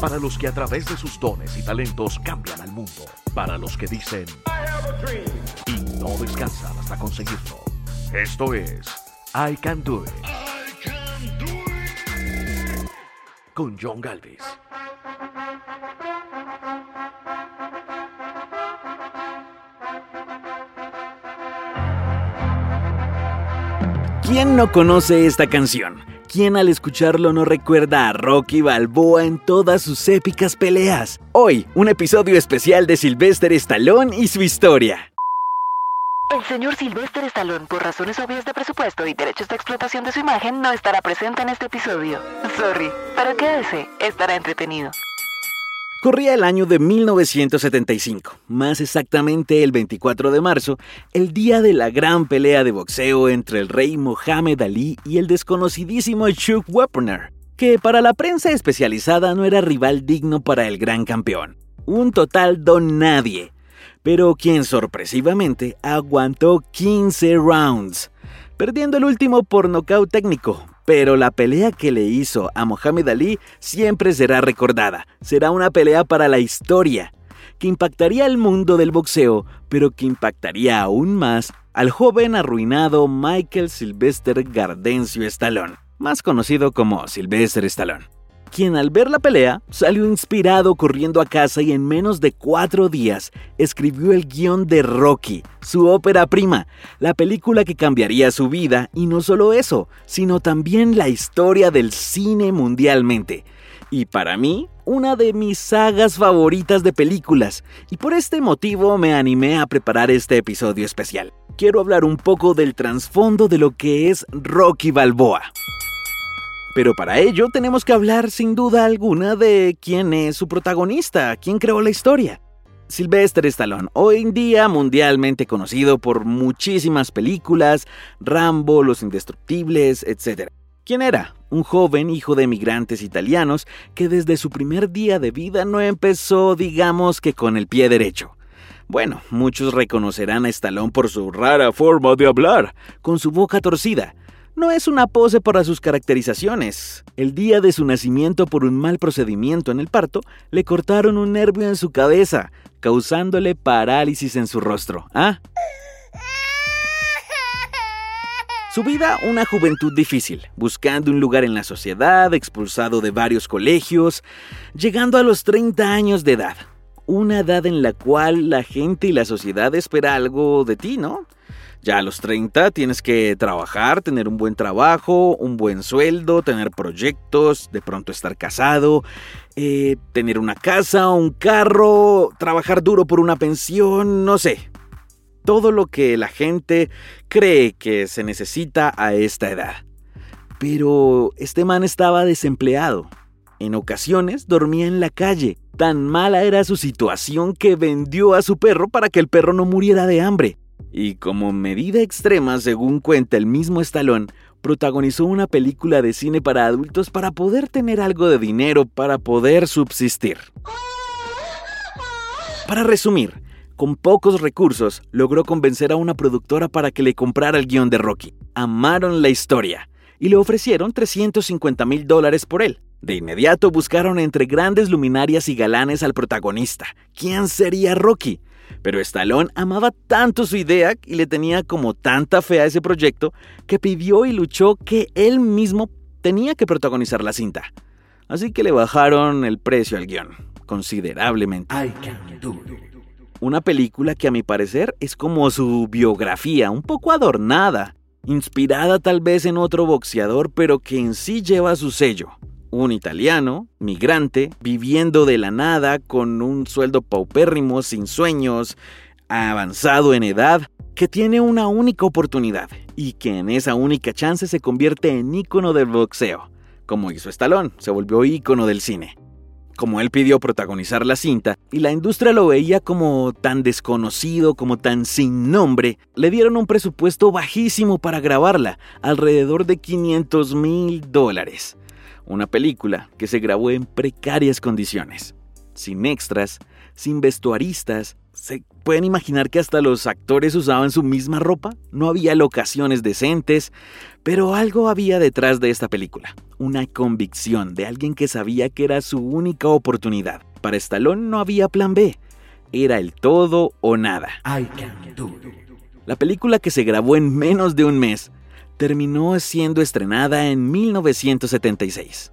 Para los que a través de sus dones y talentos cambian al mundo. Para los que dicen y no descansan hasta conseguirlo. Esto es I Can Do It. Con John Galvez. ¿Quién no conoce esta canción? ¿Quién al escucharlo no recuerda a Rocky Balboa en todas sus épicas peleas? Hoy, un episodio especial de Sylvester Stallone y su historia. El señor Sylvester Stallone, por razones obvias de presupuesto y derechos de explotación de su imagen, no estará presente en este episodio. Sorry, pero quédese, estará entretenido. Corría el año de 1975, más exactamente el 24 de marzo, el día de la gran pelea de boxeo entre el rey Mohammed Ali y el desconocidísimo Chuck Wepner, que para la prensa especializada no era rival digno para el gran campeón. Un total don nadie, pero quien sorpresivamente aguantó 15 rounds, perdiendo el último por nocaut técnico, pero la pelea que le hizo a Mohamed Ali siempre será recordada. Será una pelea para la historia, que impactaría al mundo del boxeo, pero que impactaría aún más al joven arruinado Michael Sylvester Gardencio Stallone, más conocido como Sylvester Stallone quien al ver la pelea salió inspirado corriendo a casa y en menos de cuatro días escribió el guion de Rocky, su ópera prima, la película que cambiaría su vida y no solo eso, sino también la historia del cine mundialmente. Y para mí, una de mis sagas favoritas de películas, y por este motivo me animé a preparar este episodio especial. Quiero hablar un poco del trasfondo de lo que es Rocky Balboa. Pero para ello tenemos que hablar sin duda alguna de quién es su protagonista, quién creó la historia. Sylvester Stallone, hoy en día mundialmente conocido por muchísimas películas, Rambo, Los Indestructibles, etc. ¿Quién era? Un joven hijo de emigrantes italianos que desde su primer día de vida no empezó, digamos que con el pie derecho. Bueno, muchos reconocerán a Stallone por su rara forma de hablar, con su boca torcida, no es una pose para sus caracterizaciones. El día de su nacimiento por un mal procedimiento en el parto, le cortaron un nervio en su cabeza, causándole parálisis en su rostro. ¿Ah? Su vida, una juventud difícil, buscando un lugar en la sociedad, expulsado de varios colegios, llegando a los 30 años de edad. Una edad en la cual la gente y la sociedad espera algo de ti, ¿no? Ya a los 30 tienes que trabajar, tener un buen trabajo, un buen sueldo, tener proyectos, de pronto estar casado, eh, tener una casa, un carro, trabajar duro por una pensión, no sé. Todo lo que la gente cree que se necesita a esta edad. Pero este man estaba desempleado. En ocasiones dormía en la calle. Tan mala era su situación que vendió a su perro para que el perro no muriera de hambre y como medida extrema, según cuenta el mismo Stallone, protagonizó una película de cine para adultos para poder tener algo de dinero para poder subsistir. Para resumir, con pocos recursos logró convencer a una productora para que le comprara el guion de Rocky. Amaron la historia y le ofrecieron 350 mil dólares por él. De inmediato buscaron entre grandes luminarias y galanes al protagonista. ¿Quién sería Rocky? Pero Stallone amaba tanto su idea y le tenía como tanta fe a ese proyecto que pidió y luchó que él mismo tenía que protagonizar la cinta. Así que le bajaron el precio al guion, considerablemente. Una película que a mi parecer es como su biografía, un poco adornada, inspirada tal vez en otro boxeador, pero que en sí lleva su sello un italiano, migrante, viviendo de la nada, con un sueldo paupérrimo, sin sueños, avanzado en edad, que tiene una única oportunidad y que en esa única chance se convierte en ícono del boxeo, como hizo Stallone, se volvió ícono del cine. Como él pidió protagonizar la cinta y la industria lo veía como tan desconocido, como tan sin nombre, le dieron un presupuesto bajísimo para grabarla, alrededor de 500 mil dólares. Una película que se grabó en precarias condiciones, sin extras, sin vestuaristas. ¿Se pueden imaginar que hasta los actores usaban su misma ropa? No había locaciones decentes, pero algo había detrás de esta película. Una convicción de alguien que sabía que era su única oportunidad. Para Stallone no había plan B. Era el todo o nada. La película que se grabó en menos de un mes terminó siendo estrenada en 1976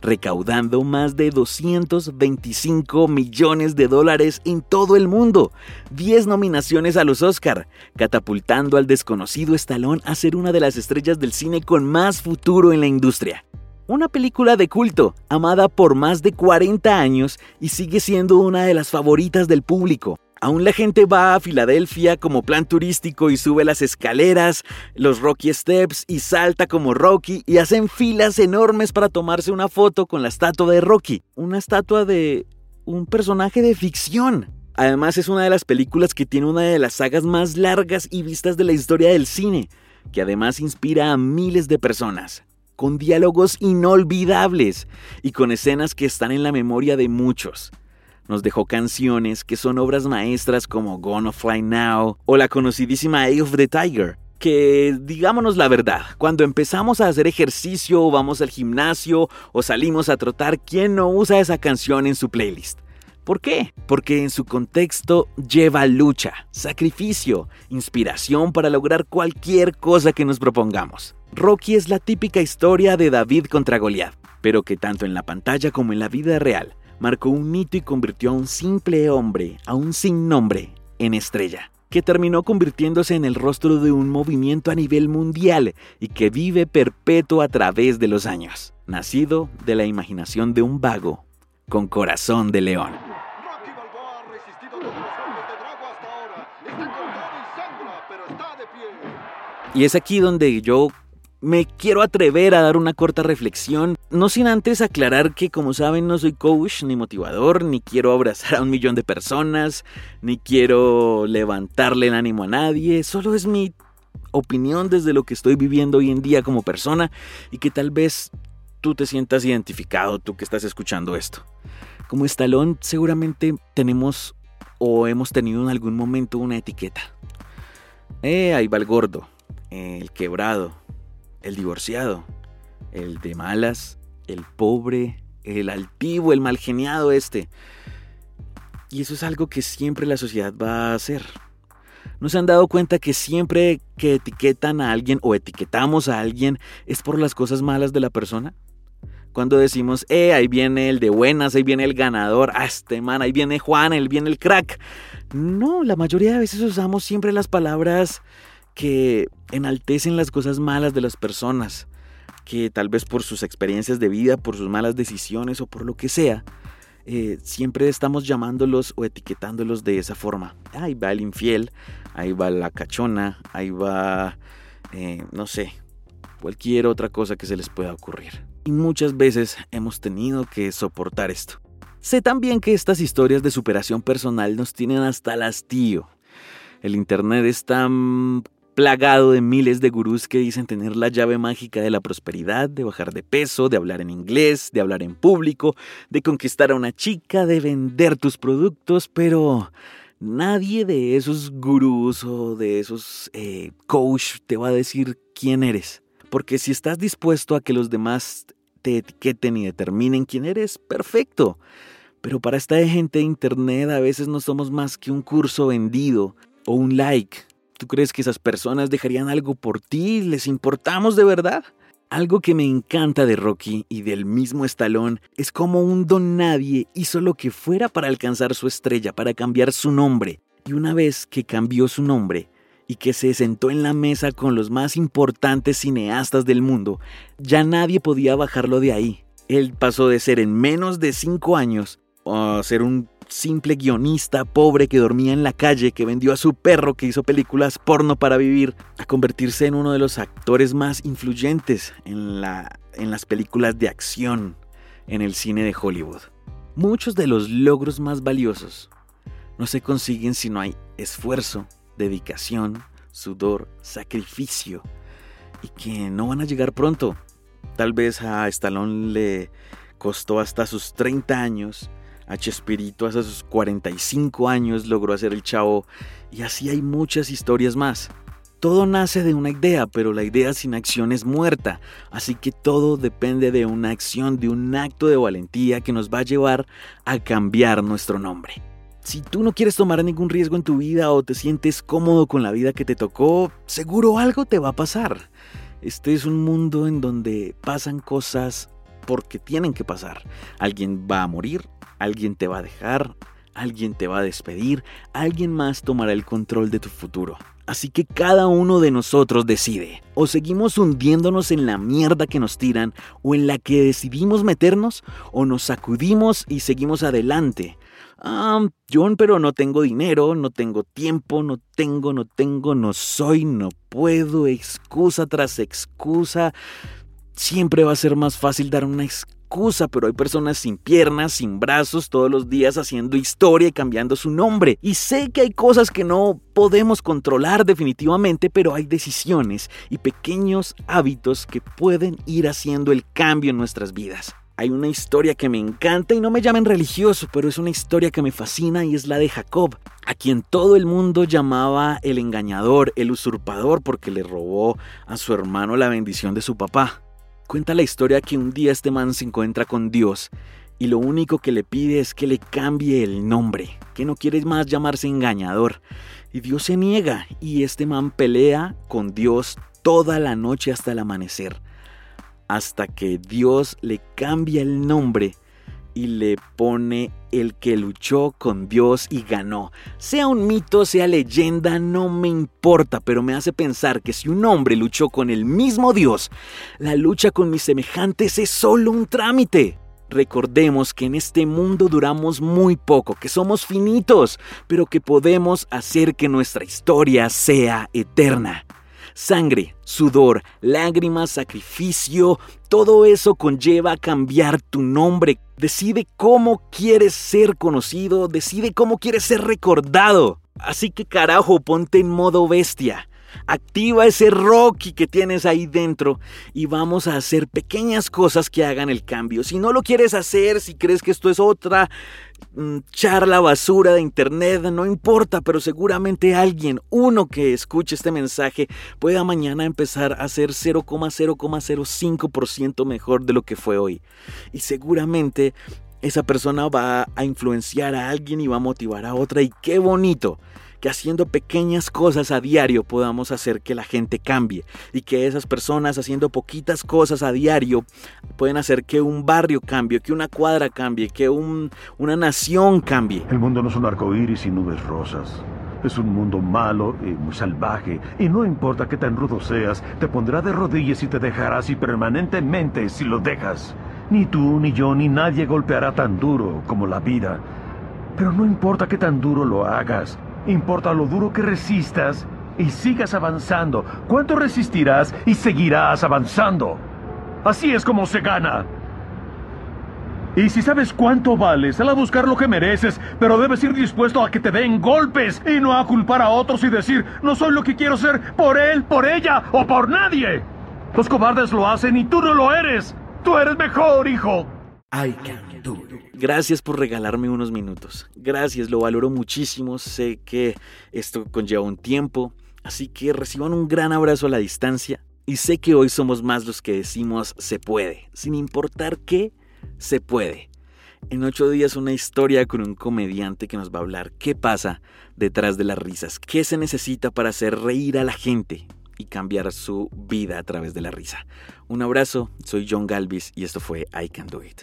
recaudando más de 225 millones de dólares en todo el mundo, 10 nominaciones a los Oscar, catapultando al desconocido Stallone a ser una de las estrellas del cine con más futuro en la industria. Una película de culto, amada por más de 40 años y sigue siendo una de las favoritas del público. Aún la gente va a Filadelfia como plan turístico y sube las escaleras, los Rocky Steps y salta como Rocky y hacen filas enormes para tomarse una foto con la estatua de Rocky, una estatua de un personaje de ficción. Además es una de las películas que tiene una de las sagas más largas y vistas de la historia del cine, que además inspira a miles de personas, con diálogos inolvidables y con escenas que están en la memoria de muchos. Nos dejó canciones que son obras maestras como Gonna Fly Now o la conocidísima Eye of the Tiger, que digámonos la verdad, cuando empezamos a hacer ejercicio o vamos al gimnasio o salimos a trotar, ¿quién no usa esa canción en su playlist? ¿Por qué? Porque en su contexto lleva lucha, sacrificio, inspiración para lograr cualquier cosa que nos propongamos. Rocky es la típica historia de David contra Goliath, pero que tanto en la pantalla como en la vida real marcó un hito y convirtió a un simple hombre, a un sin nombre, en estrella, que terminó convirtiéndose en el rostro de un movimiento a nivel mundial y que vive perpetuo a través de los años, nacido de la imaginación de un vago con corazón de león. Y es aquí donde yo me quiero atrever a dar una corta reflexión, no sin antes aclarar que como saben no soy coach ni motivador, ni quiero abrazar a un millón de personas, ni quiero levantarle el ánimo a nadie, solo es mi opinión desde lo que estoy viviendo hoy en día como persona y que tal vez tú te sientas identificado, tú que estás escuchando esto. Como estalón seguramente tenemos o hemos tenido en algún momento una etiqueta. Eh, ahí va el gordo, el quebrado, el divorciado, el de malas, el pobre, el altivo, el malgeniado este. Y eso es algo que siempre la sociedad va a hacer. ¿No se han dado cuenta que siempre que etiquetan a alguien o etiquetamos a alguien es por las cosas malas de la persona? Cuando decimos, eh, ahí viene el de buenas, ahí viene el ganador, ah, este man, ahí viene Juan, ahí viene el crack. No, la mayoría de veces usamos siempre las palabras que enaltecen las cosas malas de las personas, que tal vez por sus experiencias de vida, por sus malas decisiones o por lo que sea, eh, siempre estamos llamándolos o etiquetándolos de esa forma. Ahí va el infiel, ahí va la cachona, ahí va, eh, no sé, cualquier otra cosa que se les pueda ocurrir. Y muchas veces hemos tenido que soportar esto. Sé también que estas historias de superación personal nos tienen hasta el hastío. El Internet es tan plagado de miles de gurús que dicen tener la llave mágica de la prosperidad, de bajar de peso, de hablar en inglés, de hablar en público, de conquistar a una chica, de vender tus productos, pero nadie de esos gurús o de esos eh, coach te va a decir quién eres. Porque si estás dispuesto a que los demás te etiqueten y determinen quién eres, perfecto. Pero para esta gente de internet a veces no somos más que un curso vendido o un like ¿Tú crees que esas personas dejarían algo por ti? ¿Les importamos de verdad? Algo que me encanta de Rocky y del mismo Stallone es como un don nadie hizo lo que fuera para alcanzar su estrella, para cambiar su nombre. Y una vez que cambió su nombre y que se sentó en la mesa con los más importantes cineastas del mundo, ya nadie podía bajarlo de ahí. Él pasó de ser en menos de cinco años a ser un simple guionista pobre que dormía en la calle, que vendió a su perro, que hizo películas porno para vivir, a convertirse en uno de los actores más influyentes en, la, en las películas de acción en el cine de Hollywood. Muchos de los logros más valiosos no se consiguen si no hay esfuerzo, dedicación, sudor, sacrificio y que no van a llegar pronto. Tal vez a Stallone le costó hasta sus 30 años, a Chespirito hasta sus 45 años logró hacer el chavo y así hay muchas historias más. Todo nace de una idea, pero la idea sin acción es muerta, así que todo depende de una acción, de un acto de valentía que nos va a llevar a cambiar nuestro nombre. Si tú no quieres tomar ningún riesgo en tu vida o te sientes cómodo con la vida que te tocó, seguro algo te va a pasar. Este es un mundo en donde pasan cosas porque tienen que pasar. Alguien va a morir, alguien te va a dejar, alguien te va a despedir, alguien más tomará el control de tu futuro. Así que cada uno de nosotros decide, o seguimos hundiéndonos en la mierda que nos tiran, o en la que decidimos meternos, o nos sacudimos y seguimos adelante, Ah, John, pero no tengo dinero, no tengo tiempo, no tengo, no tengo, no soy, no puedo, excusa tras excusa. Siempre va a ser más fácil dar una excusa, pero hay personas sin piernas, sin brazos, todos los días haciendo historia y cambiando su nombre. Y sé que hay cosas que no podemos controlar definitivamente, pero hay decisiones y pequeños hábitos que pueden ir haciendo el cambio en nuestras vidas. Hay una historia que me encanta y no me llamen religioso, pero es una historia que me fascina y es la de Jacob, a quien todo el mundo llamaba el engañador, el usurpador, porque le robó a su hermano la bendición de su papá. Cuenta la historia que un día este man se encuentra con Dios y lo único que le pide es que le cambie el nombre, que no quiere más llamarse engañador. Y Dios se niega y este man pelea con Dios toda la noche hasta el amanecer hasta que Dios le cambia el nombre y le pone el que luchó con Dios y ganó. Sea un mito, sea leyenda, no me importa, pero me hace pensar que si un hombre luchó con el mismo Dios, la lucha con mis semejantes es solo un trámite. Recordemos que en este mundo duramos muy poco, que somos finitos, pero que podemos hacer que nuestra historia sea eterna. Sangre, sudor, lágrimas, sacrificio, todo eso conlleva cambiar tu nombre. Decide cómo quieres ser conocido, decide cómo quieres ser recordado. Así que carajo, ponte en modo bestia. Activa ese Rocky que tienes ahí dentro y vamos a hacer pequeñas cosas que hagan el cambio. Si no lo quieres hacer, si crees que esto es otra mm, charla basura de internet, no importa, pero seguramente alguien, uno que escuche este mensaje, pueda mañana empezar a ser 0,0,05% mejor de lo que fue hoy. Y seguramente esa persona va a influenciar a alguien y va a motivar a otra y qué bonito que haciendo pequeñas cosas a diario podamos hacer que la gente cambie y que esas personas haciendo poquitas cosas a diario pueden hacer que un barrio cambie, que una cuadra cambie, que una nación cambie. El mundo no es un arco iris y nubes rosas. Es un mundo malo y muy salvaje, y no importa qué tan rudo seas, te pondrá de rodillas y te dejará así permanentemente si lo dejas. Ni tú, ni yo, ni nadie golpeará tan duro como la vida. Pero no importa qué tan duro lo hagas, Importa lo duro que resistas y sigas avanzando. ¿Cuánto resistirás y seguirás avanzando? Así es como se gana. Y si sabes cuánto vales, sal a buscar lo que mereces, pero debes ir dispuesto a que te den golpes y no a culpar a otros y decir, no soy lo que quiero ser por él, por ella o por nadie. Los cobardes lo hacen y tú no lo eres. Tú eres mejor, hijo. I can Gracias por regalarme unos minutos. Gracias, lo valoro muchísimo. Sé que esto conlleva un tiempo. Así que reciban un gran abrazo a la distancia. Y sé que hoy somos más los que decimos se puede. Sin importar qué, se puede. En ocho días una historia con un comediante que nos va a hablar qué pasa detrás de las risas, qué se necesita para hacer reír a la gente y cambiar su vida a través de la risa. Un abrazo, soy John Galvis y esto fue I Can Do It.